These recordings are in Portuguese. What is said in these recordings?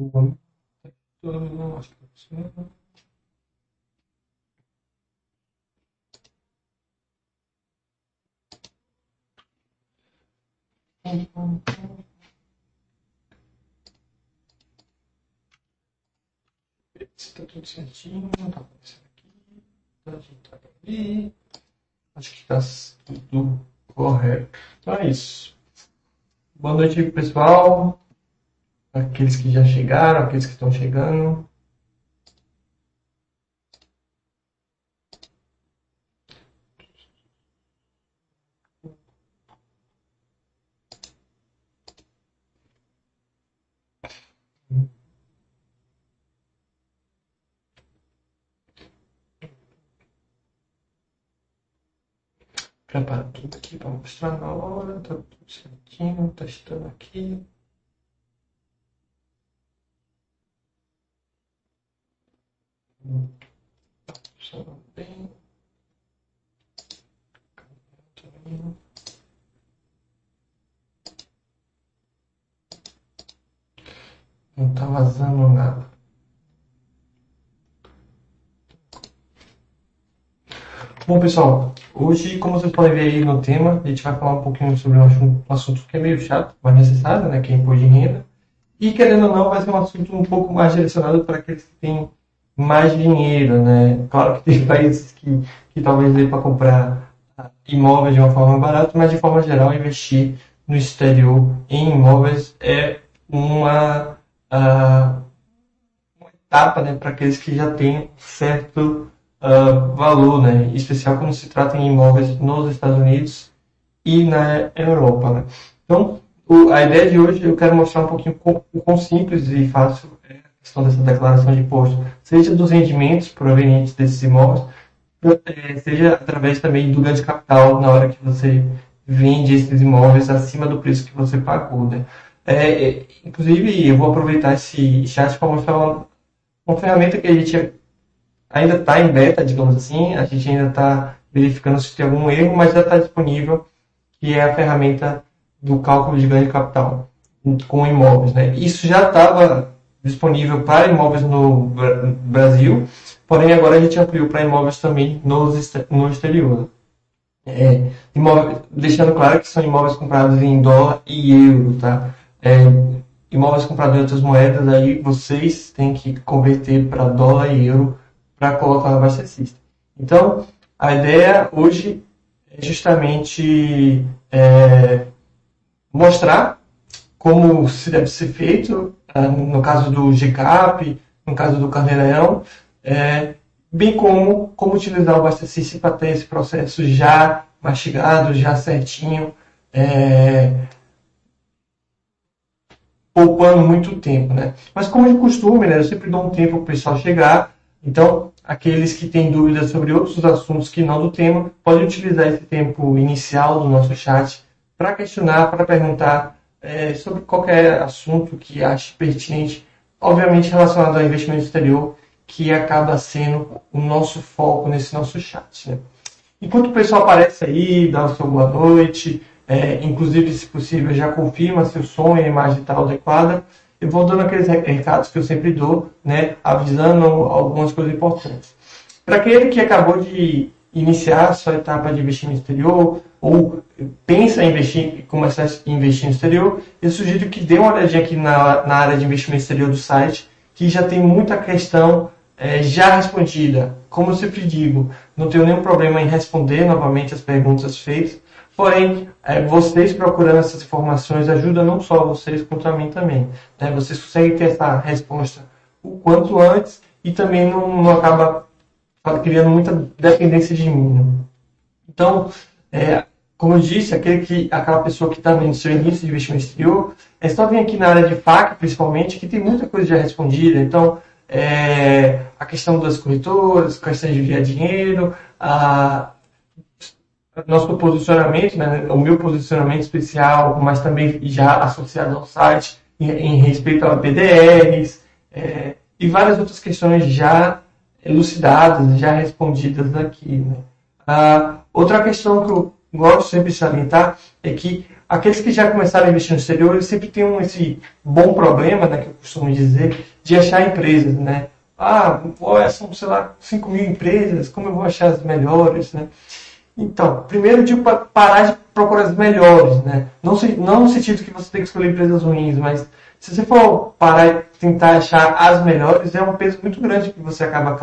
Acho que é Está tudo certinho, tá aparecendo aqui, tá ajeitado ali. Acho que está tudo correto. Então é isso. Boa noite, pessoal. Aqueles que já chegaram, aqueles que estão chegando. Prepara tudo aqui para mostrar na hora, tá tudo certinho, testando aqui. Tá funcionando bem. Não tá vazando nada. Bom, pessoal, hoje, como vocês podem ver aí no tema, a gente vai falar um pouquinho sobre um assunto, que é meio chato, mas necessário, né, que é imposto de renda. E, querendo ou não, vai ser um assunto um pouco mais direcionado para aqueles que têm mais dinheiro, né? Claro que tem países que, que talvez dê para comprar imóveis de uma forma barata, mas de forma geral, investir no exterior em imóveis é uma, uh, uma etapa né, para aqueles que já têm certo uh, valor, né? Em especial quando se trata em imóveis nos Estados Unidos e na Europa, né? Então, o, a ideia de hoje eu quero mostrar um pouquinho o quão simples e fácil é a questão dessa declaração de imposto, seja dos rendimentos provenientes desses imóveis, é, seja através também do ganho de capital na hora que você vende esses imóveis acima do preço que você pagou, né? É, é inclusive, eu vou aproveitar esse chat para mostrar uma, uma ferramenta que a gente ainda está em beta, digamos assim, a gente ainda está verificando se tem algum erro, mas já está disponível, que é a ferramenta do cálculo de ganho de capital com imóveis. Né? Isso já estava disponível para imóveis no Brasil, porém agora a gente ampliou para imóveis também no exterior. É, imóvel, deixando claro que são imóveis comprados em dólar e euro, tá? É, imóveis comprados em outras moedas, aí vocês têm que converter para dólar e euro para colocar no abastecista. Então, a ideia hoje é justamente é, mostrar como se deve ser feito, é, no caso do GCAP, no caso do Carneirão, é, bem como como utilizar o abastecista para ter esse processo já mastigado, já certinho, é, poupando muito tempo, né? Mas como de costume, né, eu sempre dou um tempo para o pessoal chegar, então, aqueles que têm dúvidas sobre outros assuntos que não do tema, podem utilizar esse tempo inicial do nosso chat para questionar, para perguntar é, sobre qualquer assunto que ache pertinente, obviamente relacionado ao investimento exterior, que acaba sendo o nosso foco nesse nosso chat. Né? Enquanto o pessoal aparece aí, dá o seu boa noite, é, inclusive, se possível, já confirma se o som e a imagem está adequada eu vou dando aqueles recados que eu sempre dou, né, avisando algumas coisas importantes. Para aquele que acabou de iniciar sua etapa de investimento exterior ou pensa em investir, começar a investir no exterior, eu sugiro que dê uma olhadinha aqui na, na área de investimento exterior do site, que já tem muita questão é, já respondida. Como eu sempre digo, não tenho nenhum problema em responder novamente as perguntas feitas, Porém, é, vocês procurando essas informações ajuda não só vocês, quanto a mim também. Né? Vocês conseguem ter essa resposta o quanto antes e também não, não acaba criando muita dependência de mim. Né? Então, é, como eu disse, aquele que, aquela pessoa que está no seu início de investimento exterior, é só vir aqui na área de FAC, principalmente, que tem muita coisa já respondida. Então, é, a questão das corretoras, a questão de enviar dinheiro, a, nosso posicionamento, né, o meu posicionamento especial, mas também já associado ao site, em, em respeito a PDRs, é, e várias outras questões já elucidadas, já respondidas aqui. Né. Ah, outra questão que eu gosto sempre de salientar é que aqueles que já começaram a investir no exterior, eles sempre têm um, esse bom problema, né, que eu costumo dizer, de achar empresas, né? Ah, são, sei lá, 5 mil empresas, como eu vou achar as melhores, né? Então, primeiro para parar de procurar as melhores, né? Não, não no sentido que você tem que escolher empresas ruins, mas se você for parar e tentar achar as melhores, é um peso muito grande que você acaba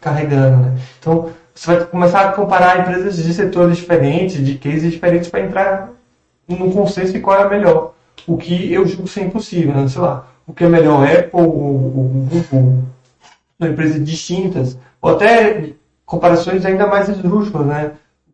carregando, né? Então, você vai começar a comparar empresas de setores diferentes, de cases diferentes, para entrar num consenso de qual é a melhor. O que eu julgo ser impossível, né? Sei lá, o que é melhor Apple ou Google, empresas distintas, ou até comparações ainda mais esdrúxulas, né?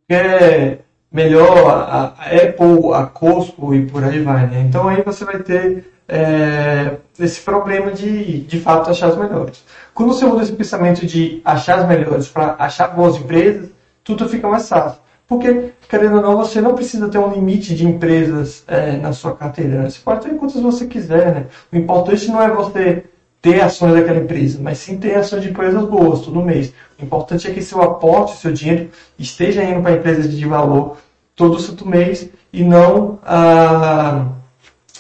É melhor a, Apple, a Costco e por aí vai, né? Então aí você vai ter é, esse problema de, de fato, achar as melhores. Quando você muda esse pensamento de achar as melhores para achar boas empresas, tudo fica mais fácil. Porque, querendo ou não, você não precisa ter um limite de empresas é, na sua carteira. Né? Você pode ter quantas você quiser. Né? O importante não é você ter ações daquela empresa, mas sim ter ações de empresas boas todo mês. O importante é que seu aporte, seu dinheiro, esteja indo para empresas de valor todo santo mês e não ah,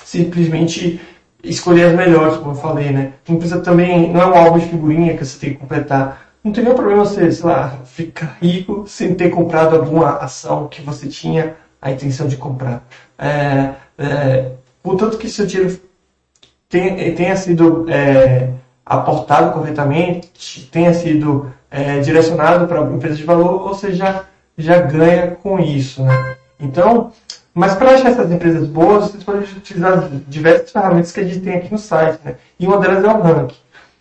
simplesmente escolher as melhores, como eu falei, né? Não precisa também, não é um álbum de figurinha que você tem que completar. Não tem nenhum problema você, sei lá, ficar rico sem ter comprado alguma ação que você tinha a intenção de comprar. É, é, contanto que seu dinheiro tenha, tenha sido é, aportado corretamente, tenha sido é, direcionado para empresas de valor, você já, já ganha com isso, né? Então, mas para achar essas empresas boas, vocês podem utilizar diversas ferramentas que a gente tem aqui no site, né? E uma delas é o ranking.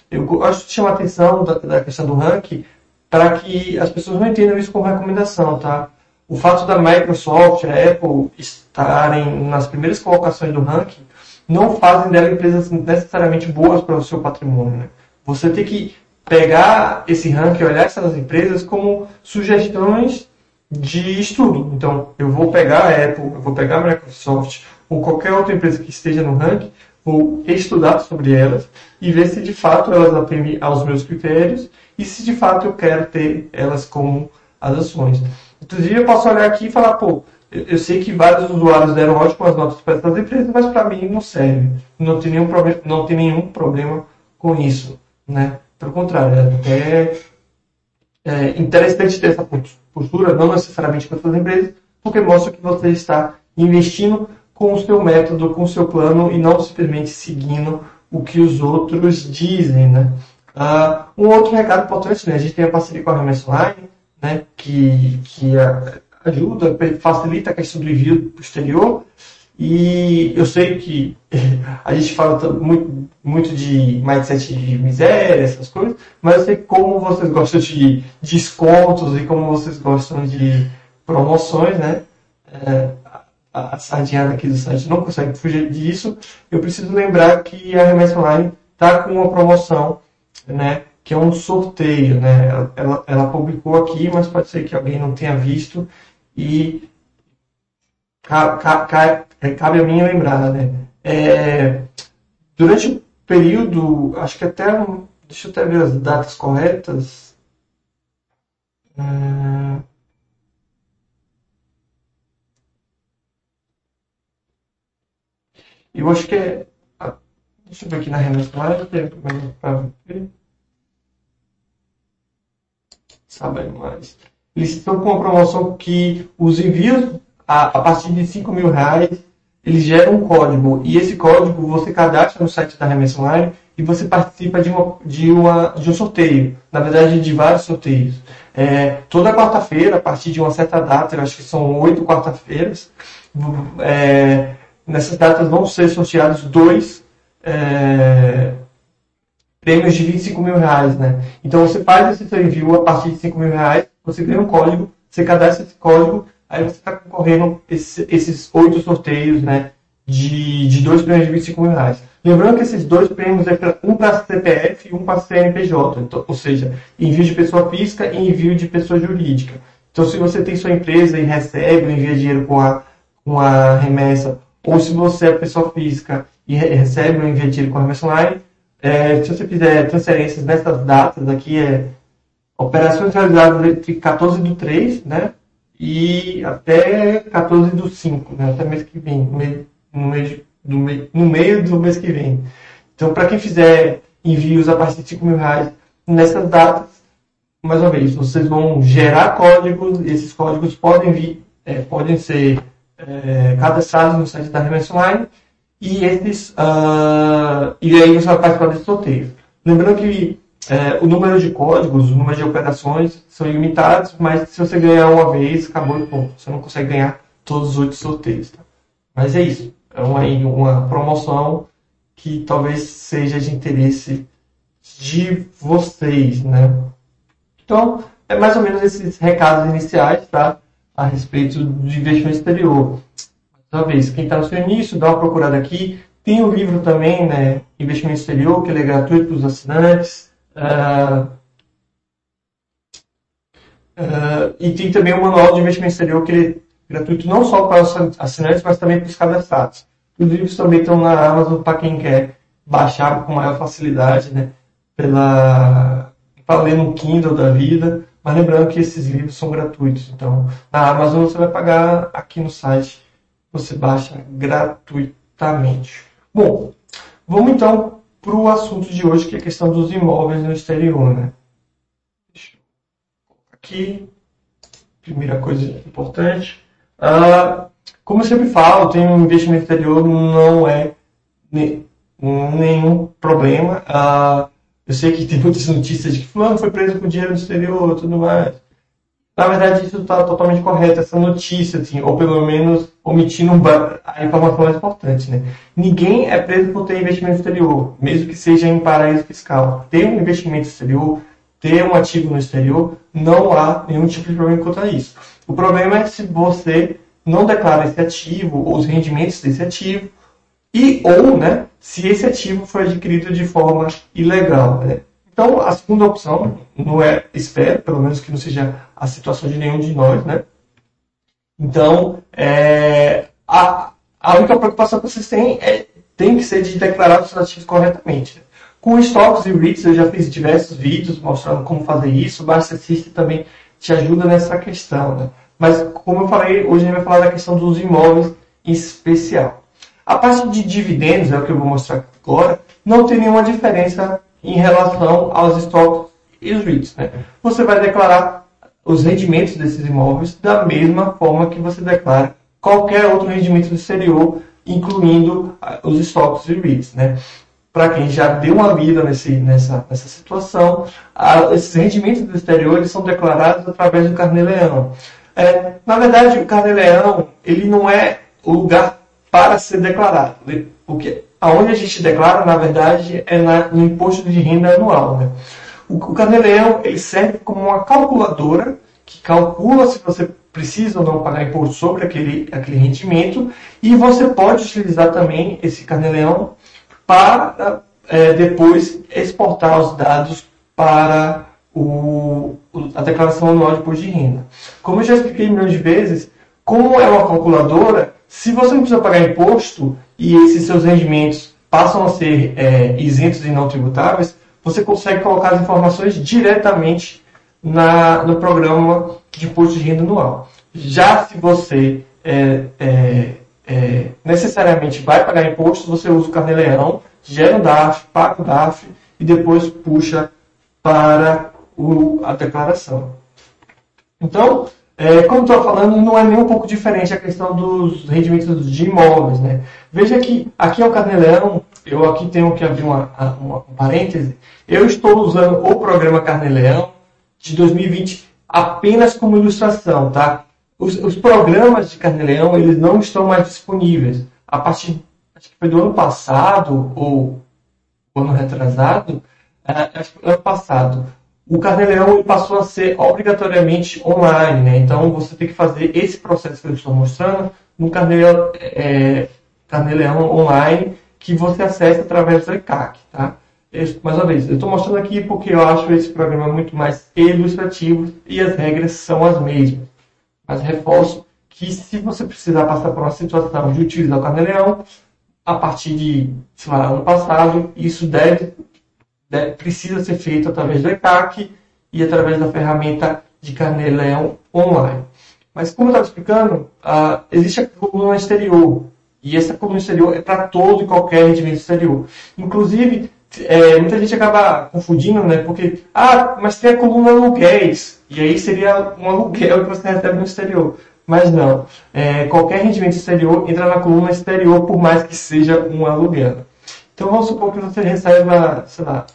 Eu gosto de chamar a atenção da, da questão do ranking para que as pessoas não entendam isso como recomendação, tá? O fato da Microsoft, a Apple estarem nas primeiras colocações do ranking não fazem dela empresas necessariamente boas para o seu patrimônio. Né? Você tem que pegar esse ranking, olhar essas empresas como sugestões de estudo. Então, eu vou pegar a Apple, eu vou pegar a Microsoft ou qualquer outra empresa que esteja no ranking, vou estudar sobre elas e ver se de fato elas atendem aos meus critérios e se de fato eu quero ter elas como as ações. Inclusive, eu posso olhar aqui e falar, pô, eu sei que vários usuários deram ótimas notas para essas empresas, mas para mim não serve. Não tem nenhum problema, não tem nenhum problema com isso, né? Pelo contrário, é até é interessante ter essa postura, não necessariamente com essas empresas, porque mostra que você está investindo com o seu método, com o seu plano e não simplesmente seguindo o que os outros dizem, né? Uh, um outro recado importante, né? A gente tem a parceria com a Remessa Online, né? Que, que ajuda, facilita a questão do envio posterior. E eu sei que a gente fala muito, muito de mindset de miséria, essas coisas, mas eu sei como vocês gostam de descontos e como vocês gostam de promoções, né? É, a, a sardinha aqui do site não consegue fugir disso. Eu preciso lembrar que a Remessa Online está com uma promoção, né? Que é um sorteio, né? Ela, ela, ela publicou aqui, mas pode ser que alguém não tenha visto e ca, ca, ca, é, cabe a mim lembrar, né? É, durante o período, acho que até, deixa eu até ver as datas corretas. É, eu acho que é. Deixa eu ver aqui na remessa para ver. Sabe mais. Eles estão com uma promoção que os envios a, a partir de 5 mil reais eles geram um código e esse código você cadastra no site da Remessa Online e você participa de, uma, de, uma, de um sorteio, na verdade de vários sorteios. É, toda quarta-feira, a partir de uma certa data, eu acho que são oito quarta-feiras, é, nessas datas vão ser sorteados dois é, prêmios de 25 mil reais. Né? Então você faz esse seu envio a partir de 5 mil reais você ganha um código, você cadastra esse código, aí você está concorrendo esse, esses oito sorteios, né? De, de dois prêmios de 25 mil reais. Lembrando que esses dois prêmios é pra, um para CPF e um para CNPJ, então, ou seja, envio de pessoa física e envio de pessoa jurídica. Então, se você tem sua empresa e recebe ou envia dinheiro com a, com a remessa, ou se você é pessoa física e recebe ou envia dinheiro com a remessa online, é, se você fizer transferências nessas datas aqui, é Operações realizadas entre 14 do 3 né, e até 14 do 5, né? até mês que vem, no meio, no meio, do, meio, no meio do mês que vem. Então, para quem fizer envios a partir de 5 mil reais nessas datas, mais uma vez, vocês vão gerar códigos, esses códigos podem vir, é, podem ser é, cadastrados no site da Remessa Online, e esses, uh, e aí você vai participar desse sorteio. Lembrando que é, o número de códigos, o número de operações são ilimitados, mas se você ganhar uma vez, acabou e ponto. Você não consegue ganhar todos os oito sorteios. Tá? Mas é isso. É uma, uma promoção que talvez seja de interesse de vocês, né? Então, é mais ou menos esses recados iniciais, tá? A respeito do investimento exterior. Talvez, quem está no seu início, dá uma procurada aqui. Tem o um livro também, né? Investimento exterior, que ele é gratuito para os assinantes. Uh, uh, e tem também o manual de investimento exterior que é gratuito não só para os assinantes, mas também para os cadastrados. Os livros também estão na Amazon para quem quer baixar com maior facilidade, né? Pela, para ler no Kindle da vida. Mas lembrando que esses livros são gratuitos. Então, na Amazon você vai pagar, aqui no site você baixa gratuitamente. Bom, vamos então para o assunto de hoje, que é a questão dos imóveis no exterior. Né? Aqui. Primeira coisa importante. Ah, como eu sempre falo, tem um investimento exterior não é nenhum problema. Ah, eu sei que tem muitas notícias de que fulano foi preso com dinheiro no exterior tudo mais. Na verdade, isso está totalmente correto, essa notícia, assim, ou pelo menos omitindo a informação mais importante. Né? Ninguém é preso por ter investimento exterior, mesmo que seja em paraíso fiscal. Ter um investimento exterior, ter um ativo no exterior, não há nenhum tipo de problema quanto a isso. O problema é se você não declara esse ativo ou os rendimentos desse ativo, e ou né, se esse ativo foi adquirido de forma ilegal. Né? Então, a segunda opção, não é, espero, pelo menos que não seja a situação de nenhum de nós, né? Então, é, a, a única preocupação que vocês têm é, tem que ser de declarar os ativos corretamente. Com estoques e REITs, eu já fiz diversos vídeos mostrando como fazer isso. O System também te ajuda nessa questão, né? Mas, como eu falei, hoje a gente vai falar da questão dos imóveis em especial. A parte de dividendos, é o que eu vou mostrar agora, não tem nenhuma diferença em relação aos estoques e os REITs. Né? Você vai declarar os rendimentos desses imóveis da mesma forma que você declara qualquer outro rendimento do exterior, incluindo ah, os estoques e REITs. Né? Para quem já deu uma vida nesse, nessa, nessa situação, a, esses rendimentos do exterior eles são declarados através do carnê-leão. É, na verdade, o carnê-leão ele não é o lugar para ser declarado. O que, aonde a gente declara, na verdade, é na, no imposto de renda anual. Né? O, o Carneleão ele serve como uma calculadora que calcula se você precisa ou não pagar imposto sobre aquele, aquele rendimento e você pode utilizar também esse Carneleão para é, depois exportar os dados para o, a declaração anual de imposto de renda. Como eu já expliquei milhões de vezes, como é uma calculadora, se você não precisa pagar imposto e esses seus rendimentos passam a ser é, isentos e não tributáveis, você consegue colocar as informações diretamente na, no programa de imposto de renda anual. Já se você é, é, é necessariamente vai pagar imposto, você usa o carnê-leão, gera o DAF, paga o DAF e depois puxa para o, a declaração. Então, é, como estou falando, não é nem um pouco diferente a questão dos rendimentos de imóveis. Né? Veja que aqui é o Carneleão, eu aqui tenho que abrir uma, uma, um parêntese, eu estou usando o programa Carneleão de 2020 apenas como ilustração. Tá? Os, os programas de Carneleão eles não estão mais disponíveis. A partir acho que foi do ano passado, ou ano retrasado, é, acho ano passado, o Carneleão passou a ser obrigatoriamente online, né? Então você tem que fazer esse processo que eu estou mostrando no Carneleão, é, Carneleão online que você acessa através do ECAC, tá? mais uma vez, eu estou mostrando aqui porque eu acho esse programa muito mais ilustrativo e as regras são as mesmas. Mas reforço que se você precisar passar por uma situação de utilizar o Carneleão, a partir de, sei lá, ano passado, isso deve né, precisa ser feito através do ECAC e através da ferramenta de Carneleão online. Mas como eu estava explicando, uh, existe a coluna exterior. E essa coluna exterior é para todo e qualquer rendimento exterior. Inclusive, é, muita gente acaba confundindo, né? Porque, ah, mas tem a coluna aluguéis. E aí seria um aluguel que você recebe no exterior. Mas não. É, qualquer rendimento exterior entra na coluna exterior, por mais que seja um aluguel. Então vamos supor que você receba, sei lá,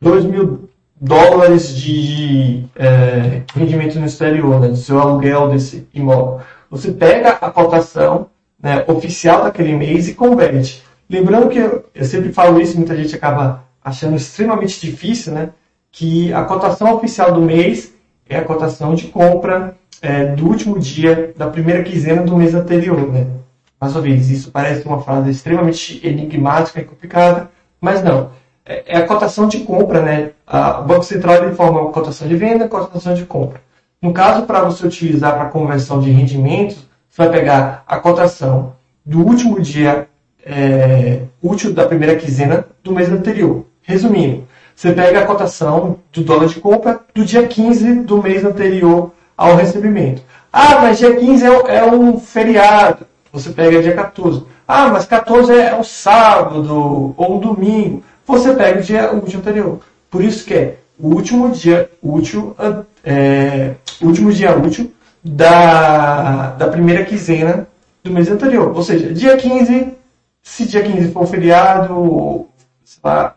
2 mil dólares de é, rendimento no exterior, né, do seu aluguel desse imóvel. Você pega a cotação né, oficial daquele mês e converte. Lembrando que eu, sempre falo isso, muita gente acaba achando extremamente difícil, né? Que a cotação oficial do mês é a cotação de compra é, do último dia da primeira quinzena do mês anterior, né? Mais uma vez, isso parece uma frase extremamente enigmática e complicada, mas não. É, é a cotação de compra, né? o Banco Central informa a cotação de venda e cotação de compra. No caso, para você utilizar para conversão de rendimentos, você vai pegar a cotação do último dia é, útil da primeira quinzena do mês anterior. Resumindo, você pega a cotação do dólar de compra do dia 15 do mês anterior ao recebimento. Ah, mas dia 15 é, é um feriado. Você pega dia 14. Ah, mas 14 é um sábado ou um domingo. Você pega o dia útil anterior. Por isso que é o último dia útil, é, último dia útil da, da primeira quinzena do mês anterior. Ou seja, dia 15 se dia 15 for feriado,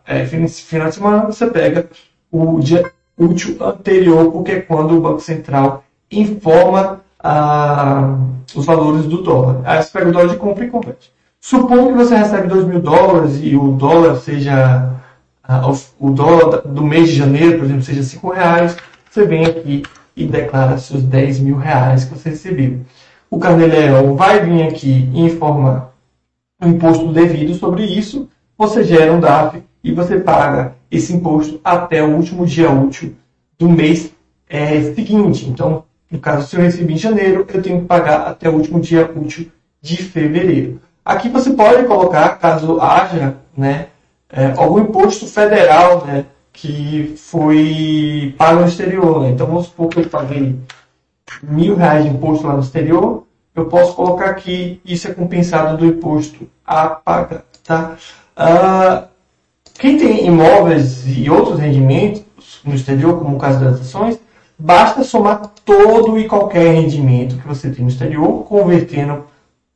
é, final de semana, você pega o dia útil anterior, porque é quando o Banco Central informa ah, os valores do dólar. Aí você pega o dólar de compra e converte. Supondo que você recebe 2 mil dólares e o dólar seja o dólar do mês de janeiro, por exemplo, seja 5 reais, você vem aqui e declara seus 10 mil reais que você recebeu. O Carneleão vai vir aqui e informar o imposto devido sobre isso, você gera um DAF e você paga esse imposto até o último dia útil do mês é, seguinte. Então, no caso, se eu recebi em janeiro, eu tenho que pagar até o último dia útil de fevereiro. Aqui você pode colocar, caso haja, né, é, algum imposto federal, né, que foi pago no exterior. Né? Então, vamos supor que eu paguei mil reais de imposto lá no exterior, eu posso colocar aqui, isso é compensado do imposto a pagar. Tá? Uh, quem tem imóveis e outros rendimentos no exterior, como o caso das ações, basta somar todo e qualquer rendimento que você tem no exterior, convertendo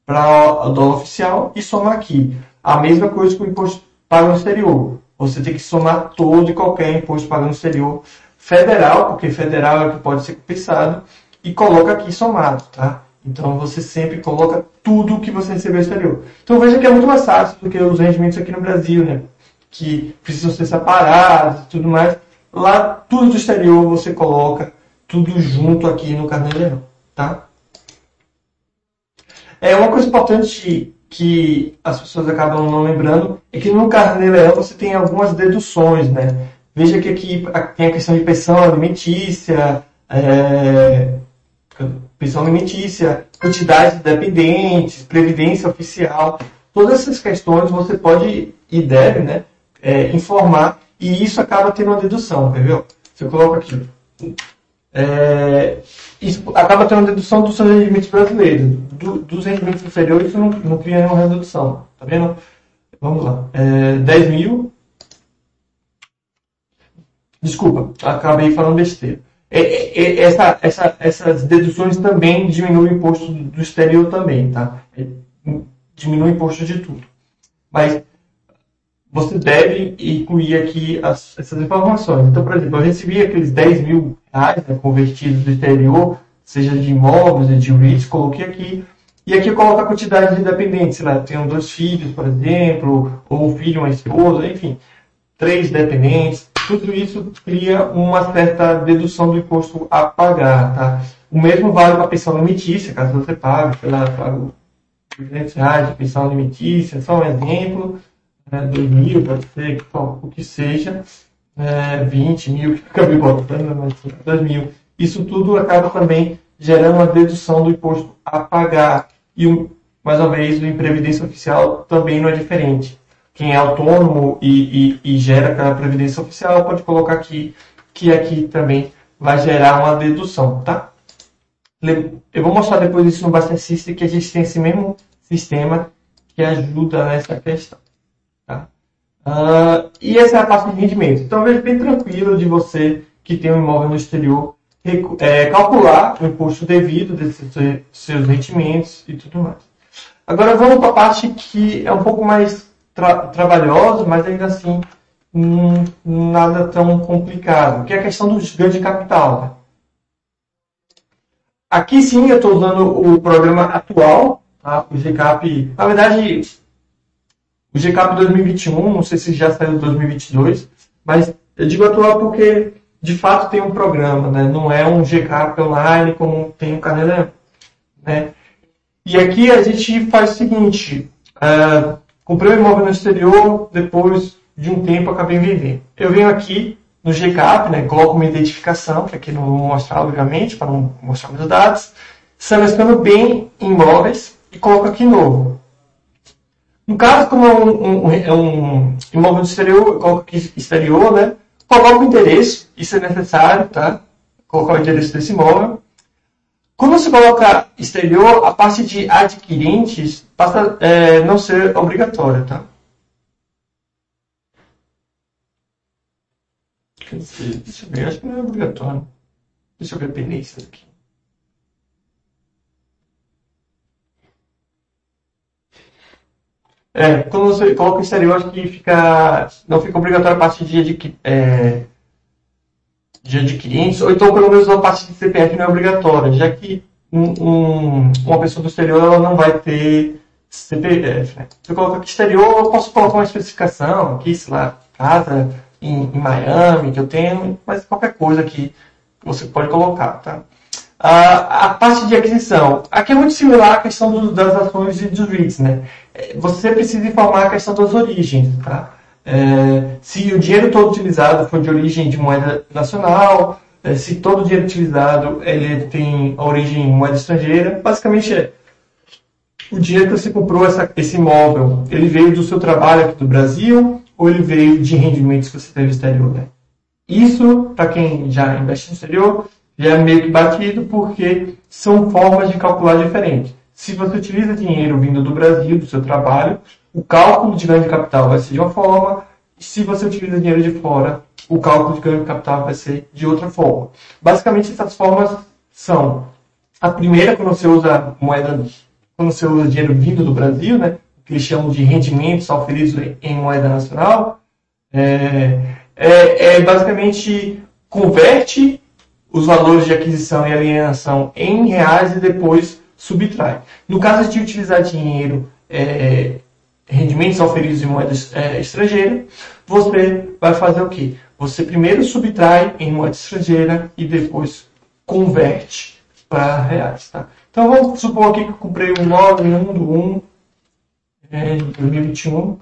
para o dólar oficial e somar aqui. A mesma coisa que o imposto pago no exterior. Você tem que somar todo e qualquer imposto pago no exterior federal, porque federal é o que pode ser compensado, e coloca aqui somado, tá? Então você sempre coloca tudo que você recebeu exterior. Então veja que é muito mais fácil do que os rendimentos aqui no Brasil, né? Que precisam ser separados e tudo mais. Lá, tudo do exterior você coloca tudo junto aqui no Carnê tá? É uma coisa importante que as pessoas acabam não lembrando é que no Carnê Leão você tem algumas deduções, né? Veja que aqui tem a questão de pensão alimentícia, é, pensão alimentícia, quantidade de dependentes, previdência oficial, todas essas questões você pode e deve né, é, informar e isso acaba tendo uma dedução, entendeu? Se eu coloco aqui, é, acaba tendo uma dedução dos seus rendimentos brasileiros. Do, dos rendimentos inferiores, não, não cria nenhuma redução. Tá vendo? Vamos lá. É, 10 mil. Desculpa, acabei falando besteira. É, é, é, essa, essa, essas deduções também diminuem o imposto do exterior também, tá? Diminui o imposto de tudo. Mas você deve incluir aqui as, essas informações. Então, por exemplo, eu recebi aqueles 10 mil reais né, convertidos do exterior, seja de imóveis, de REITs, coloquei aqui. E aqui eu coloco a quantidade de dependentes. Sei lá, tenho dois filhos, por exemplo, ou um filho, uma esposa, enfim. Três dependentes tudo isso cria uma certa dedução do imposto a pagar, tá? O mesmo vale para a pensão alimentícia, caso você pague, sei lá, paga 200 reais de pensão alimentícia, só um exemplo, né, 2 mil, pode ser, o que seja, é, 20 mil, que acabei botando, mas 2 mil. Isso tudo acaba também gerando uma dedução do imposto a pagar. E, mais uma vez, o Previdência Oficial também não é diferente quem é autônomo e, e, e gera aquela previdência oficial pode colocar aqui que aqui também vai gerar uma dedução, tá? Eu vou mostrar depois isso no Basta System, que a gente tem esse mesmo sistema que ajuda nessa questão. Uh, e essa é a parte de rendimento. Então, veja bem tranquilo de você que tem um imóvel no exterior é, calcular o imposto devido desses seus rendimentos e tudo mais. Agora vamos para a parte que é um pouco mais tra trabalhosa, mas ainda assim hum, nada tão complicado, que é a questão do ganho de capital. Né? Aqui sim eu estou usando o programa atual, tá? o GCAP, na verdade o GCAP 2021, não sei se já saiu 2022, mas eu digo atual porque de fato tem um programa, né? não é um GCAP online como tem o Canadá. Né? E aqui a gente faz o seguinte, uh, comprei um imóvel no exterior, depois de um tempo acabei vendendo. Eu venho aqui no GCAP, né, coloco uma identificação, que aqui não vou mostrar, obviamente, para não mostrar meus dados, seleciono bem imóveis e coloco aqui novo. No caso, como é um, um, é um imóvel exterior, coloco exterior, né? Coloco o endereço, isso é necessário, tá? Colocar o endereço desse imóvel. Quando você coloca exterior, a parte de adquirentes passa a é, não ser obrigatória, tá? Deixa eu ver, acho que não é obrigatório. Deixa eu ver a pendência aqui. É, quando você coloca o exterior, acho que fica, não fica obrigatório a parte de, de, é, de adquirentes, ou então pelo menos a parte de CPF não é obrigatória, já que um, um, uma pessoa do exterior ela não vai ter CPF. Né? Se eu colocar aqui exterior, eu posso colocar uma especificação aqui, sei lá, casa em, em Miami, que eu tenho, mas qualquer coisa que você pode colocar. Tá? A, a parte de aquisição. Aqui é muito similar à questão do, das ações e dos REITs. Né? Você precisa informar a questão das origens. Tá? É, se o dinheiro todo utilizado for de origem de moeda nacional, é, se todo o dinheiro utilizado ele tem origem em moeda estrangeira, basicamente é o dinheiro que você comprou essa, esse imóvel, ele veio do seu trabalho aqui do Brasil ou ele veio de rendimentos que você teve exterior? Né? Isso, para quem já investe no exterior, já é meio que batido porque são formas de calcular diferentes. Se você utiliza dinheiro vindo do Brasil, do seu trabalho, o cálculo de ganho de capital vai ser de uma forma, se você utiliza dinheiro de fora, o cálculo de ganho de capital vai ser de outra forma. Basicamente, essas formas são a primeira, quando você usa moeda, quando você usa dinheiro vindo do Brasil, né, que eles chamam de rendimentos oferidos em moeda nacional, é, é, é basicamente converte os valores de aquisição e alienação em reais e depois subtrai. No caso de utilizar dinheiro é, rendimentos oferidos em moeda é, estrangeira, você vai fazer o quê? Você primeiro subtrai em moeda estrangeira e depois converte para reais. Tá? Então vamos supor aqui que eu comprei um 9 1 do 1 é, de 2021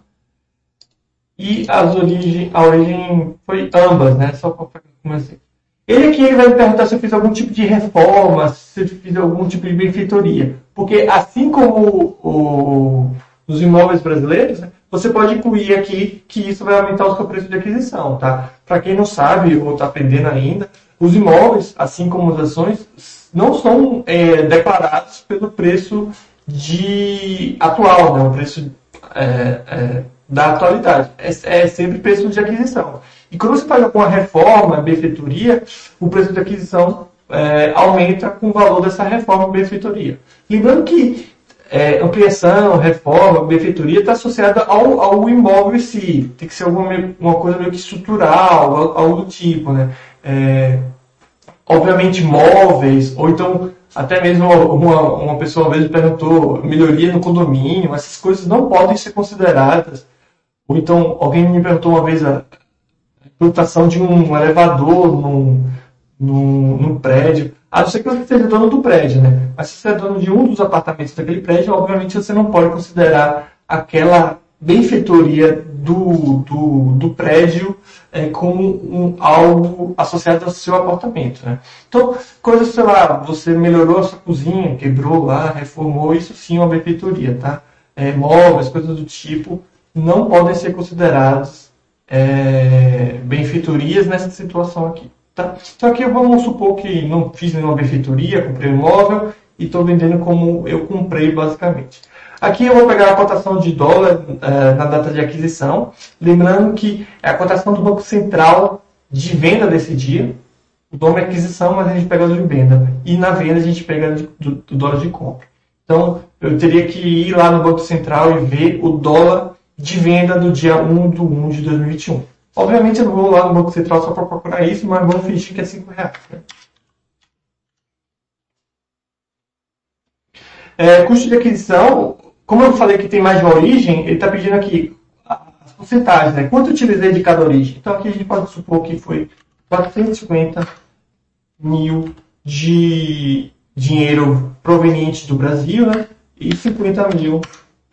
e as origem, a origem foi ambas, né? Só para assim. Ele aqui ele vai me perguntar se eu fiz algum tipo de reforma, se eu fiz algum tipo de benfeitoria. Porque assim como o, os imóveis brasileiros, né, você pode incluir aqui que isso vai aumentar o seu preço de aquisição, tá? Para quem não sabe ou está aprendendo ainda, os imóveis, assim como as ações, não são é, declarados pelo preço de atual, né? o preço é, é, da atualidade. É, é, sempre preço de aquisição. E quando você faz alguma reforma, benfeitoria, o preço de aquisição é, aumenta com o valor dessa reforma, benfeitoria. Lembrando que é, ampliação, reforma, benfeitoria está associada ao, ao imóvel em si. Tem que ser alguma uma coisa meio que estrutural, algo do tipo, né? É, obviamente móveis, ou então até mesmo uma, uma pessoa uma vez perguntou melhoria no condomínio, essas coisas não podem ser consideradas. Ou então alguém me perguntou uma vez a implantação de um elevador num, num, num prédio. A não ser que você seja dono do prédio, né? Mas se você é dono de um dos apartamentos daquele prédio, obviamente você não pode considerar aquela benfeitoria do, do, do prédio é, como um, algo associado ao seu apartamento. Né? Então, coisas, sei lá, você melhorou a sua cozinha, quebrou lá, reformou, isso sim é uma benfeitoria, tá? É, móveis, coisas do tipo, não podem ser considerados é, benfeitorias nessa situação aqui. Tá? Então aqui vamos supor que não fiz nenhuma benfeitoria, comprei um imóvel e estou vendendo como eu comprei basicamente. Aqui eu vou pegar a cotação de dólar uh, na data de aquisição, lembrando que é a cotação do Banco Central de venda desse dia. O nome é aquisição, mas a gente pega de venda. E na venda a gente pega de, do, do dólar de compra. Então eu teria que ir lá no Banco Central e ver o dólar de venda do dia 1 de 1 de 2021. Obviamente eu não vou lá no Banco Central só para procurar isso, mas vamos fingir que é 5 reais. Né? É, custo de aquisição, como eu falei que tem mais de uma origem, ele está pedindo aqui as porcentagens, né? Quanto eu utilizei de cada origem? Então aqui a gente pode supor que foi 450 mil de dinheiro proveniente do Brasil, né? E 50 mil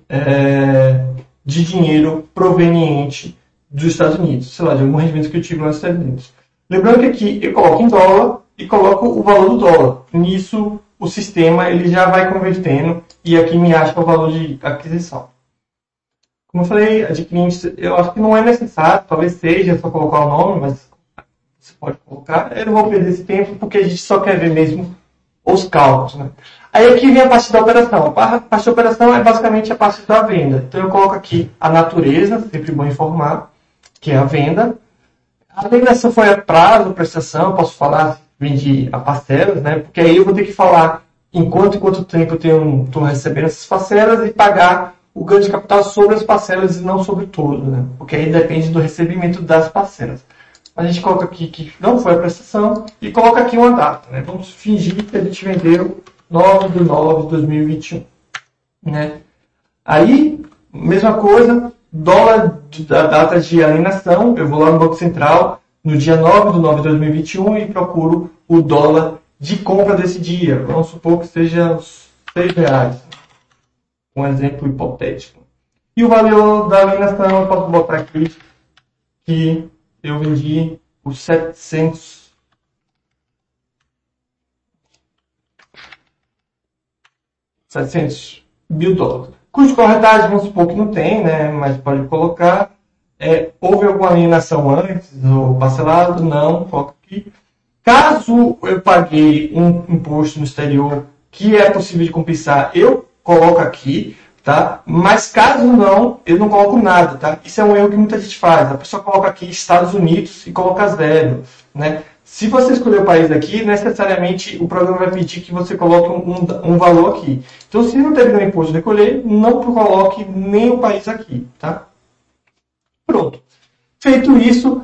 é, de dinheiro proveniente dos Estados Unidos, sei lá, de algum rendimento que eu tive nos Estados Unidos. Lembrando que aqui eu coloco em dólar e coloco o valor do dólar. Nisso, o sistema ele já vai convertendo e aqui me acha o valor de aquisição. Como eu falei, adquirente, eu acho que não é necessário, talvez seja só colocar o nome, mas você pode colocar. Eu não vou perder esse tempo porque a gente só quer ver mesmo os cálculos. Né? Aí aqui vem a parte da operação. A parte da operação é basicamente a parte da venda. Então eu coloco aqui a natureza, sempre bom informar, que é a venda. A venda se foi a prazo, prestação, posso falar vendi a parcelas, né? Porque aí eu vou ter que falar em quanto e quanto tempo eu estou recebendo essas parcelas e pagar o ganho de capital sobre as parcelas e não sobre todo, né? Porque aí depende do recebimento das parcelas. A gente coloca aqui que não foi a prestação e coloca aqui uma data, né? Vamos fingir que a gente vendeu 9 de 9 de 2021, né? Aí, mesma coisa, dólar da data de alienação, eu vou lá no Banco Central no dia 9 de 9 de 2021 e procuro o dólar de compra desse dia. Vamos supor que seja uns 6 reais. Um exemplo hipotético. E o valor da alienação eu posso botar aqui que eu vendi por 700 700 mil dólares. Custo de corretagem, vamos supor que não tem, né? Mas pode colocar. É, houve alguma alienação antes do parcelado? Não, coloca aqui. Caso eu paguei um imposto no exterior que é possível de compensar, eu coloco aqui, tá? Mas caso não, eu não coloco nada, tá? Isso é um erro que muita gente faz. A pessoa coloca aqui Estados Unidos e coloca zero, né? Se você escolher o país aqui, necessariamente o programa vai pedir que você coloque um, um valor aqui. Então, se não teve nenhum imposto de recolher, não coloque nem o país aqui, tá? Pronto. Feito isso,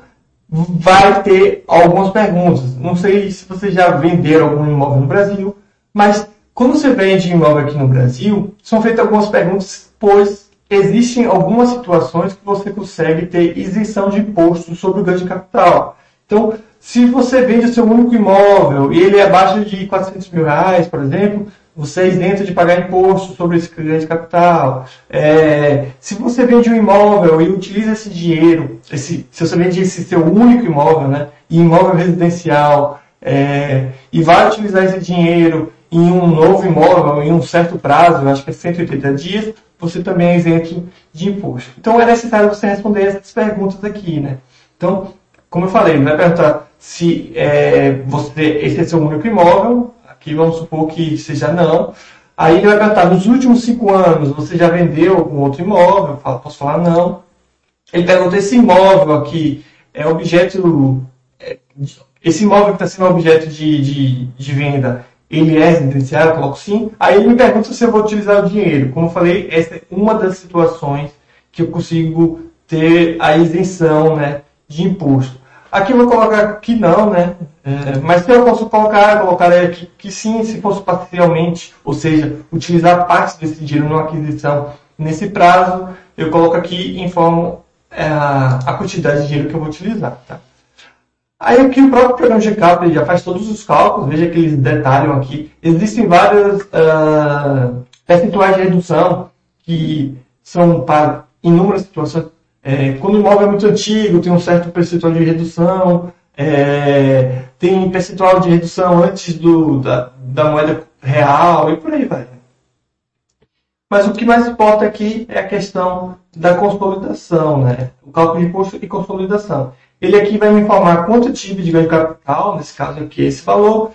vai ter algumas perguntas. Não sei se vocês já venderam algum imóvel no Brasil, mas quando você vende imóvel aqui no Brasil, são feitas algumas perguntas, pois existem algumas situações que você consegue ter isenção de imposto sobre o ganho de capital. Então, se você vende o seu único imóvel e ele é abaixo de 400 mil reais, por exemplo, você é isento de pagar imposto sobre esse ganho de capital. É, se você vende um imóvel e utiliza esse dinheiro, esse, se você vende esse seu único imóvel, né, imóvel residencial, é, e vai utilizar esse dinheiro em um novo imóvel, em um certo prazo, acho que é 180 dias, você também é isento de imposto. Então é necessário você responder essas perguntas aqui, né? Então, como eu falei, ele vai perguntar se é, você, esse é seu único imóvel, aqui vamos supor que seja não. Aí ele vai perguntar, nos últimos cinco anos, você já vendeu algum outro imóvel? Eu posso falar não. Ele pergunta, esse imóvel aqui é objeto... É, esse imóvel que está sendo objeto de, de, de venda, ele é residencial? Eu coloco sim. Aí ele me pergunta se eu vou utilizar o dinheiro. Como eu falei, essa é uma das situações que eu consigo ter a isenção né, de imposto. Aqui eu vou colocar que não, né? É, mas se eu posso colocar, eu colocaria que, que sim, se fosse parcialmente, ou seja, utilizar parte desse dinheiro numa aquisição nesse prazo, eu coloco aqui e informo é, a quantidade de dinheiro que eu vou utilizar, tá? Aí aqui o próprio programa cálculo já faz todos os cálculos, veja que eles detalham aqui. Existem várias uh, percentuais de redução que são para inúmeras situações é, quando o imóvel é muito antigo, tem um certo percentual de redução, é, tem percentual de redução antes do, da, da moeda real e por aí vai. Mas o que mais importa aqui é a questão da consolidação, né? o cálculo de imposto e consolidação. Ele aqui vai me informar quanto tipo de ganho capital, nesse caso aqui esse valor.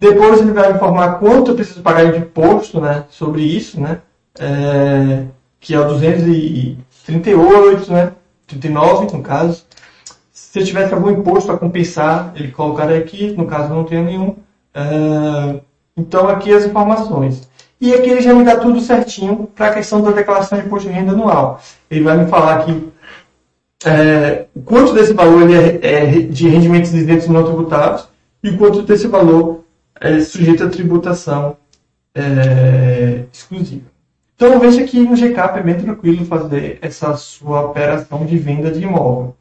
Depois ele vai me informar quanto eu preciso pagar de imposto né, sobre isso, né, é, que é o 238, né, 39 no caso. Se eu tivesse algum imposto a compensar, ele colocaria aqui, no caso não tenho nenhum. É, então aqui as informações. E aqui ele já me dá tudo certinho para a questão da declaração de imposto de renda anual. Ele vai me falar que é, quanto desse valor ele é, é de rendimentos isentos não tributados e quanto desse valor é sujeito a tributação é, exclusiva. Então veja que no GCAP é bem tranquilo fazer essa sua operação de venda de imóvel.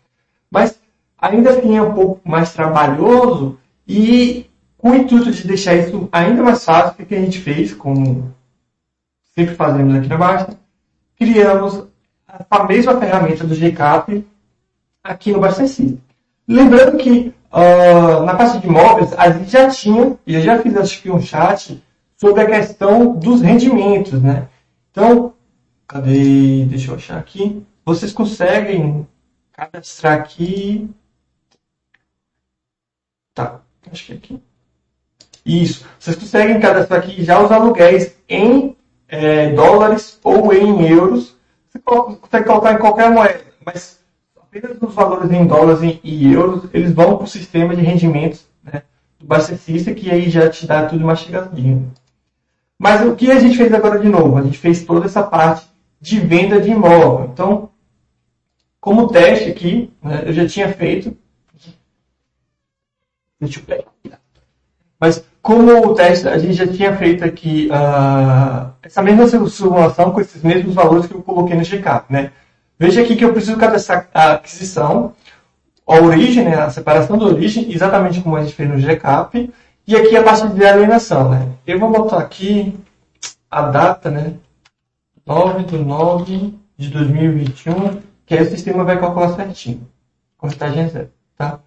Mas ainda assim é um pouco mais trabalhoso e com o intuito de deixar isso ainda mais fácil, o que a gente fez, como sempre fazemos aqui na Basta, criamos a mesma ferramenta do GCAP aqui no Basta System. Lembrando que uh, na parte de imóveis, a gente já tinha, e eu já fiz acho que um chat sobre a questão dos rendimentos, né? Então, cadê? Deixa eu achar aqui. Vocês conseguem cadastrar aqui. Tá, acho que aqui. Isso. Vocês conseguem cadastrar aqui já os aluguéis em é, dólares ou em euros. Você consegue colocar em qualquer moeda, mas apenas os valores em dólares e euros, eles vão para o sistema de rendimentos né, do Bastecista, que aí já te dá tudo mastigadinho. Mas o que a gente fez agora de novo? A gente fez toda essa parte de venda de imóvel. Então, como teste aqui, né, eu já tinha feito. Deixa eu pegar. Mas como o teste, a gente já tinha feito aqui uh, essa mesma simulação com esses mesmos valores que eu coloquei no GCAP, né? Veja aqui que eu preciso cadastrar a aquisição, a origem, né, a separação da origem, exatamente como a gente fez no GCAP, e aqui a parte de alienação, né? Eu vou botar aqui a data, né? 9 de 9 de 2021, que aí o sistema vai calcular certinho. Corretagem zero, tá?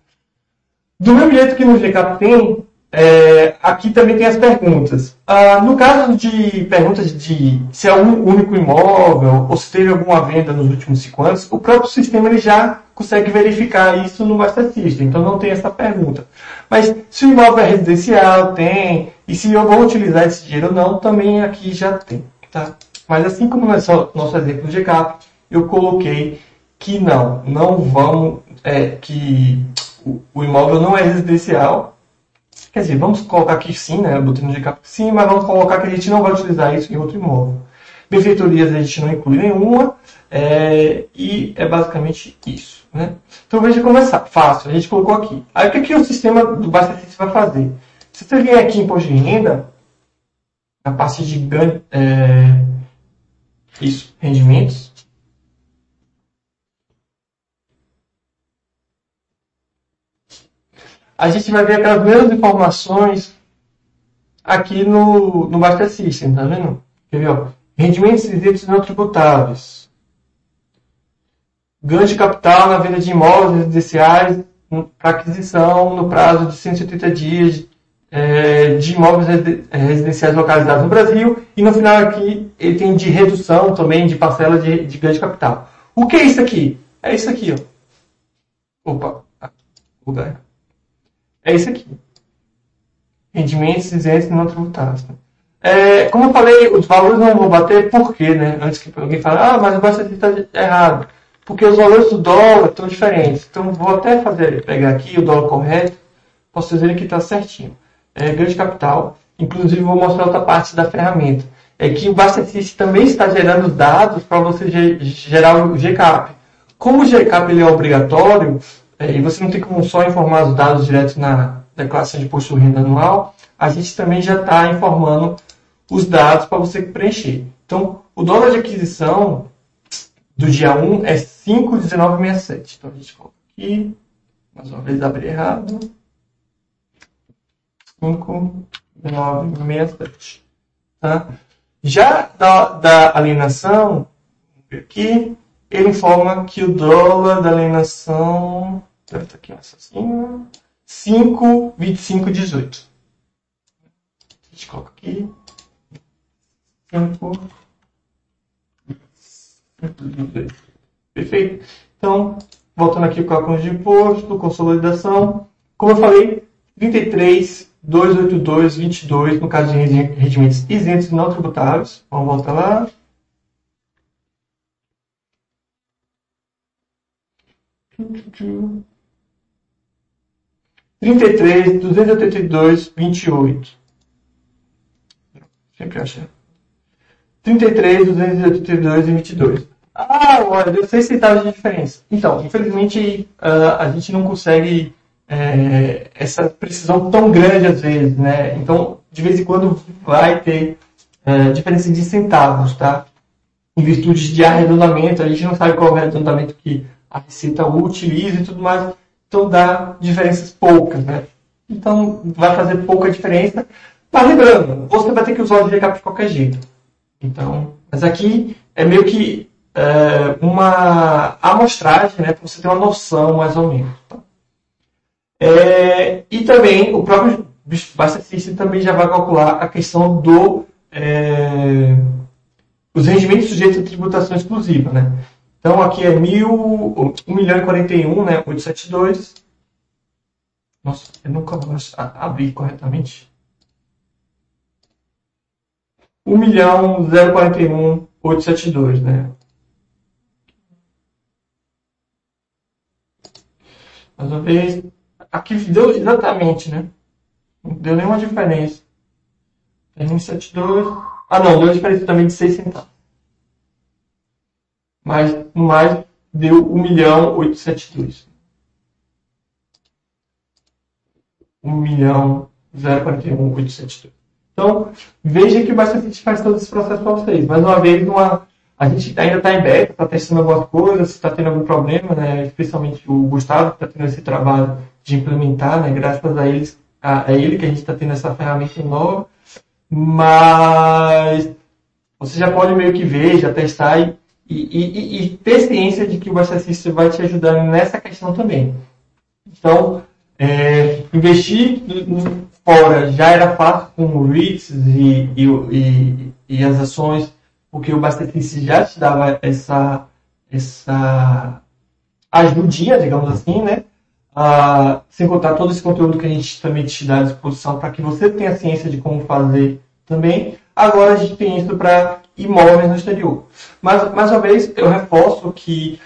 Do mesmo jeito que no GCAP tem, é, aqui também tem as perguntas. Ah, no caso de perguntas de se é um único imóvel ou se teve alguma venda nos últimos cinco anos, o próprio sistema ele já consegue verificar isso no Master System, então não tem essa pergunta. Mas se o imóvel é residencial, tem, e se eu vou utilizar esse dinheiro ou não, também aqui já tem. Tá? Mas assim como no nosso exemplo de GCAP, eu coloquei que não, não vamos, é, que o imóvel não é residencial, Quer dizer, vamos colocar aqui sim, né? Botando de capa sim, mas vamos colocar que a gente não vai utilizar isso em outro imóvel. Benfeitorias a gente não inclui nenhuma, é, e é basicamente isso. Né? Então veja como é fácil, a gente colocou aqui. Aí o que, que o sistema do Bastecist vai fazer? Se você vier aqui em imposto de renda, na parte de é, isso, rendimentos, a gente vai ver aquelas mesmas informações aqui no, no Master System, tá vendo? Quer ver, ó? Rendimentos isentos não tributáveis. Ganho de capital na venda de imóveis residenciais para aquisição no prazo de 180 dias é, de imóveis residenciais localizados no Brasil. E no final aqui ele tem de redução também de parcela de, de ganho de capital. O que é isso aqui? É isso aqui, ó. Opa, ah, lugar é isso aqui. Rendimentos isentos não tributados. É, como eu falei, os valores não vão bater, por quê? Né? Antes que alguém fale, ah, mas o Basta está errado. Porque os valores do dólar estão diferentes. Então, vou até fazer, pegar aqui o dólar correto, posso dizer que está certinho. É, ganho de capital. Inclusive, vou mostrar outra parte da ferramenta. É que o Basta também está gerando dados para você gerar o GCAP. Como o GCAP ele é obrigatório, e você não tem como só informar os dados direto na declaração de imposto de renda anual, a gente também já está informando os dados para você preencher. Então, o dólar de aquisição do dia 1 é 5,1967. Então, a gente coloca aqui, mais uma vez abrir errado, 5,1967. Tá? Já da, da alienação, aqui, ele informa que o dólar da alienação Deve estar aqui um assassino. 5, 25, 18. A gente coloca aqui. 5, 5, 18. Perfeito. Então, voltando aqui com a conta de imposto, consolidação. Como eu falei, 33, 282, 22, no caso de rendimentos isentos e não tributáveis. Vamos voltar lá. 33, 282, 28. Sempre achei. 33, 282 e 22. Ah, olha, deu 6 centavos de diferença. Então, infelizmente, ah, a gente não consegue é, essa precisão tão grande às vezes, né? Então, de vez em quando vai ter é, diferença de centavos, tá? Em virtude de arredondamento, a gente não sabe qual é o arredondamento que a Receita utiliza e tudo mais, então dá diferenças poucas, né? Então, vai fazer pouca diferença. Mas lembrando, você vai ter que usar o DGCAP de qualquer jeito. Então, mas aqui é meio que é, uma amostragem, né, para você ter uma noção mais ou menos. Tá? É, e também o próprio Basta System também já vai calcular a questão do é, os rendimentos sujeitos à tributação exclusiva, né? Então aqui é 1 milhão e 41, né? 872. Nossa, eu nunca vou abrir corretamente. 1 milhão 041 872, né? Mais uma vez, aqui deu exatamente, né? Não deu nenhuma diferença. Tem 72. Ah, não, deu diferença também de 6 centavos. Mas, no mais, deu 1 milhão 872. 1 milhão 041 872. Então, veja que o Bastante faz todo esse processo para vocês. Mais uma vez, uma a gente ainda está em beta, está testando algumas coisas, está tendo algum problema, né? especialmente o Gustavo, que está tendo esse trabalho de implementar, né? graças a, eles, a, a ele que a gente está tendo essa ferramenta nova. Mas você já pode meio que ver, já testar e, e, e, e ter ciência de que o Basta vai te ajudar nessa questão também. Então, é, investir fora já era fácil com o REITs e, e, e as ações porque o Bastefice já te dava essa, essa ajudinha, digamos assim, né? Ah, sem contar todo esse conteúdo que a gente também te dá à disposição para que você tenha ciência de como fazer também. Agora a gente tem isso para imóveis no exterior. Mas, mais uma vez, eu reforço que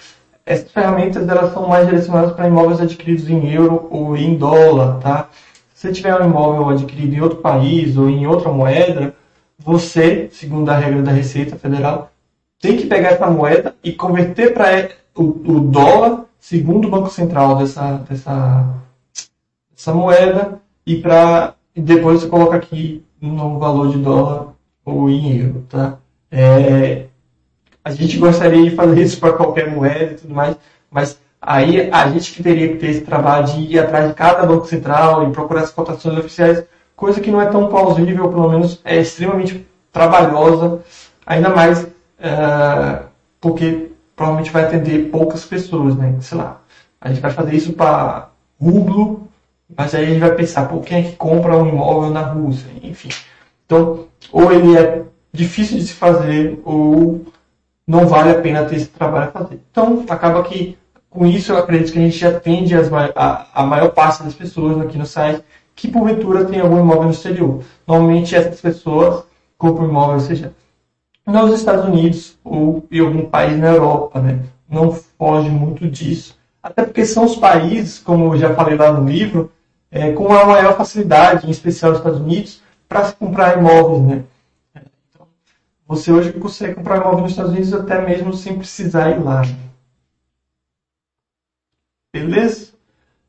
essas ferramentas elas são mais direcionadas para imóveis adquiridos em euro ou em dólar, tá? Se você tiver um imóvel adquirido em outro país ou em outra moeda, você, segundo a regra da Receita Federal, tem que pegar essa moeda e converter para o, o, dólar, segundo o Banco Central dessa, dessa, dessa moeda, e para depois você coloca aqui no valor de dólar ou em euro, tá? É, a gente gostaria de fazer isso para qualquer moeda e tudo mais, mas aí a gente que teria que ter esse trabalho de ir atrás de cada banco central e procurar as cotações oficiais coisa que não é tão plausível, pelo menos é extremamente trabalhosa, ainda mais é, porque provavelmente vai atender poucas pessoas, né? Sei lá, a gente vai fazer isso para rublo, mas aí a gente vai pensar, por quem é que compra um imóvel na Rússia? Enfim. Então, ou ele é difícil de se fazer, ou não vale a pena ter esse trabalho a fazer. Então, acaba que com isso eu acredito que a gente atende as, a, a maior parte das pessoas aqui no site que porventura tem algum imóvel no exterior. Normalmente essas pessoas compram imóvel, seja nos Estados Unidos ou em algum país na Europa, né? Não foge muito disso. Até porque são os países, como eu já falei lá no livro, é, com a maior facilidade, em especial os Estados Unidos, para se comprar imóveis, né? Você hoje consegue comprar imóvel nos Estados Unidos até mesmo sem precisar ir lá. Beleza?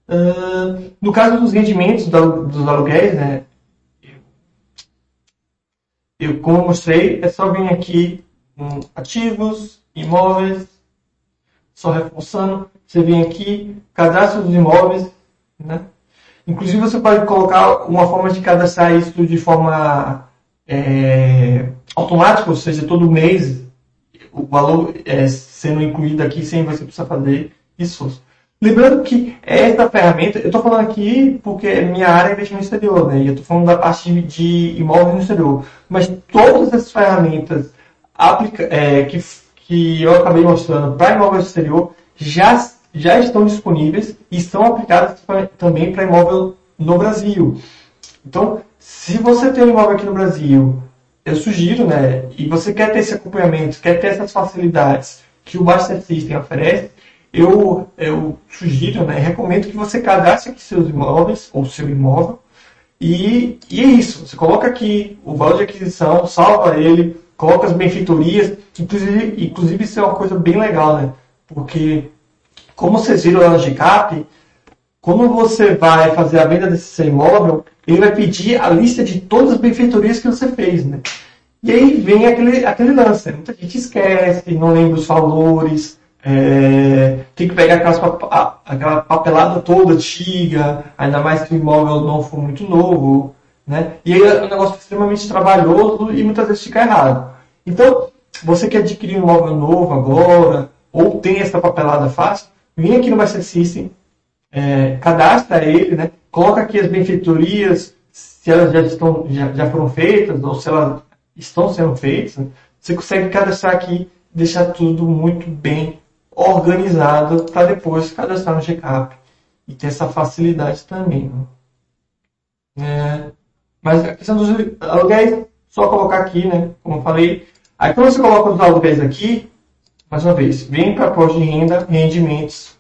Uh, no caso dos rendimentos dos aluguéis, né, eu, como eu mostrei, é só vir aqui um, ativos, imóveis, só reforçando, você vem aqui, cadastro dos imóveis, né? Inclusive você pode colocar uma forma de cadastrar isso de forma é, automática, ou seja, todo mês o valor é, sendo incluído aqui sem você precisar fazer esforço. Lembrando que essa ferramenta, eu estou falando aqui porque minha área é investimento exterior, né? E eu estou falando da parte de imóveis no exterior. Mas todas essas ferramentas aplica, é, que, que eu acabei mostrando para imóveis no exterior já já estão disponíveis e são aplicadas pra, também para imóvel no Brasil. Então, se você tem um imóvel aqui no Brasil, eu sugiro, né, e você quer ter esse acompanhamento, quer ter essas facilidades que o Master System oferece, eu, eu sugiro, né, recomendo que você cadastre aqui seus imóveis, ou seu imóvel, e, e é isso. Você coloca aqui o valor de aquisição, salva ele, coloca as benfeitorias, inclusive, inclusive isso é uma coisa bem legal, né? Porque, como vocês viram lá no GCAP, quando você vai fazer a venda desse seu imóvel, ele vai pedir a lista de todas as benfeitorias que você fez, né? E aí vem aquele, aquele lance, né? muita gente esquece, não lembra os valores, é, tem que pegar aquelas, aquela papelada toda antiga, ainda mais que o imóvel não for muito novo, né? E aí é um negócio extremamente trabalhoso e muitas vezes fica errado. Então, você quer adquirir um imóvel novo agora, ou tem essa papelada fácil, vem aqui no Master System, é, cadastra ele, né? coloca aqui as benfeitorias, se elas já, estão, já, já foram feitas, ou se elas estão sendo feitas. Né? Você consegue cadastrar aqui, deixar tudo muito bem organizado para depois cadastrar no check-up e ter essa facilidade também. Né? É, mas a questão dos aluguéis, só colocar aqui, né? Como eu falei. Aí quando você coloca os aluguéis aqui, mais uma vez, vem para a de renda, rendimentos.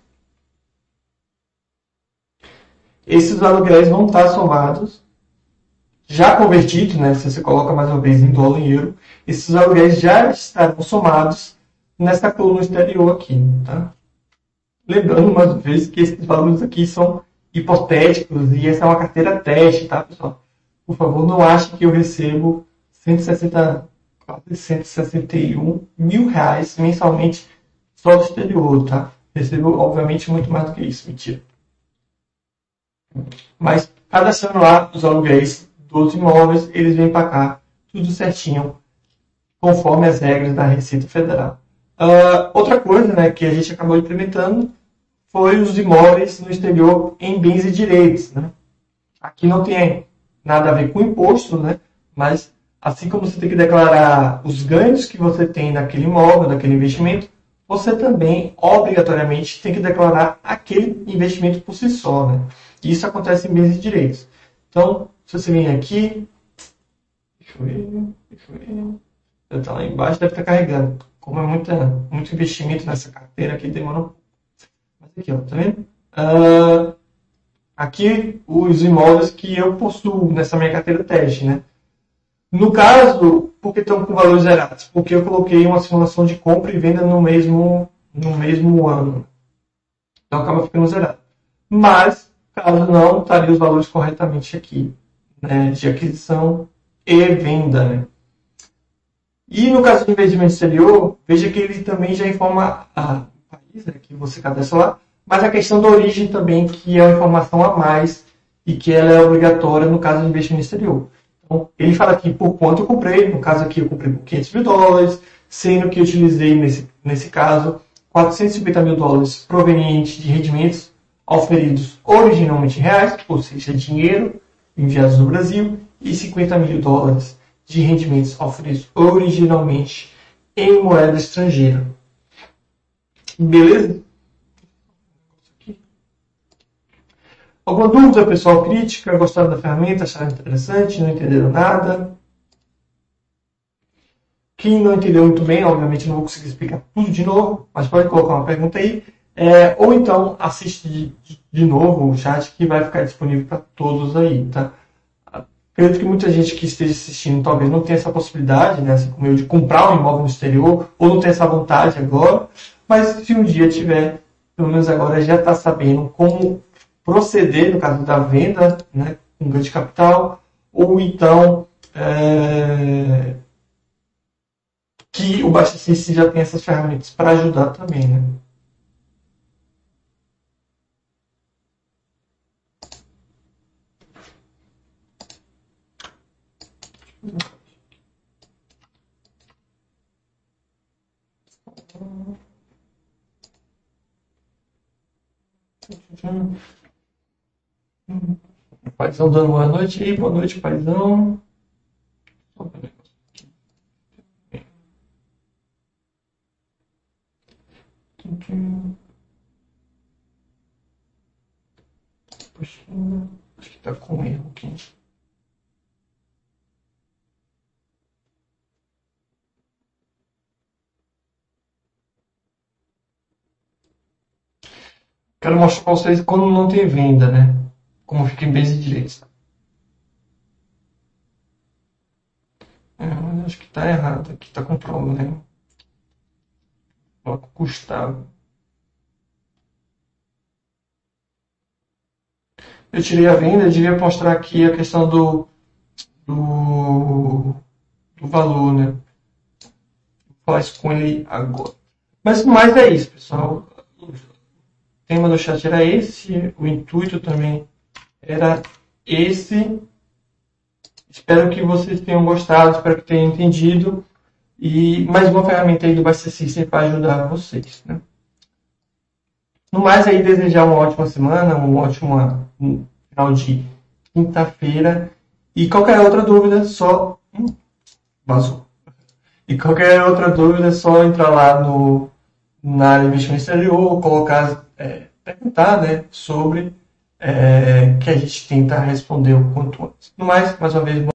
Esses aluguéis vão estar somados, já convertidos, né? Se você coloca mais uma vez em dólar e euro, esses aluguéis já estarão somados nessa coluna exterior aqui, tá? Lembrando mais vez que esses valores aqui são hipotéticos e essa é uma carteira teste, tá, pessoal? Por favor, não ache que eu recebo 160, quase 161 mil reais mensalmente só do exterior, tá? Recebo, obviamente, muito mais do que isso, mentira. Mas, cadastrando lá os aluguéis dos imóveis, eles vêm para cá, tudo certinho, conforme as regras da Receita Federal. Uh, outra coisa né, que a gente acabou implementando foi os imóveis no exterior em bens e direitos. Né? Aqui não tem nada a ver com imposto, né? mas assim como você tem que declarar os ganhos que você tem naquele imóvel, naquele investimento, você também obrigatoriamente tem que declarar aquele investimento por si só. Né? Isso acontece em bens e direitos. Então, se você vem aqui, deixa eu ver, deixa eu ver, está lá embaixo, deve estar carregando como é muita, muito investimento nessa carteira aqui, demora um Mas aqui, ó, tá vendo? Uh, aqui os imóveis que eu possuo nessa minha carteira teste, né? No caso, porque estão com valores zerados? Porque eu coloquei uma simulação de compra e venda no mesmo, no mesmo ano. Então acaba ficando zerado. Mas, caso não, estaria os valores corretamente aqui, né? De aquisição e venda, né? E no caso de investimento exterior, veja que ele também já informa a país né, que você cadastra lá, mas a questão da origem também, que é uma informação a mais e que ela é obrigatória no caso de investimento exterior. Então, ele fala aqui por quanto eu comprei, no caso aqui eu comprei por 500 mil dólares, sendo que eu utilizei nesse, nesse caso 450 mil dólares provenientes de rendimentos oferidos originalmente reais, ou seja, dinheiro enviados no Brasil, e 50 mil dólares de rendimentos oferidos originalmente em moeda estrangeira. Beleza? Alguma dúvida, pessoal? Crítica? Gostaram da ferramenta? Acharam interessante? Não entenderam nada? Quem não entendeu muito bem, obviamente não vou conseguir explicar tudo de novo, mas pode colocar uma pergunta aí. É, ou então assiste de, de, novo o chat que vai ficar disponível para todos aí, tá? Acredito que muita gente que esteja assistindo talvez não tenha essa possibilidade, né, assim como eu, de comprar um imóvel no exterior, ou não tenha essa vontade agora, mas se um dia tiver, pelo menos agora já está sabendo como proceder no caso da venda, né, com ganho de capital, ou então é, que o Baixo já tem essas ferramentas para ajudar também, né. Uhum. Paizão dando boa noite aí, boa noite, paizão. Quero mostrar para vocês quando não tem venda, né? Como fica em base direito. É, acho que tá errado aqui, tá com problema. Coloco Gustavo. Eu tirei a venda, eu devia mostrar aqui a questão do, do, do valor, né? Vou falar isso com ele agora. Mas mais é isso, pessoal. Tema do chat era esse, o intuito também era esse. Espero que vocês tenham gostado, espero que tenham entendido. E mais uma ferramenta aí do Buster System para ajudar vocês. Né? No mais, aí, desejar uma ótima semana, um ótimo final de quinta-feira. E qualquer outra dúvida, só. Vazou. E qualquer outra dúvida, é só entrar lá no, na área de investimento exterior, colocar, é, perguntar né, sobre, é, que a gente tenta responder o quanto antes. No mais, mais uma vez,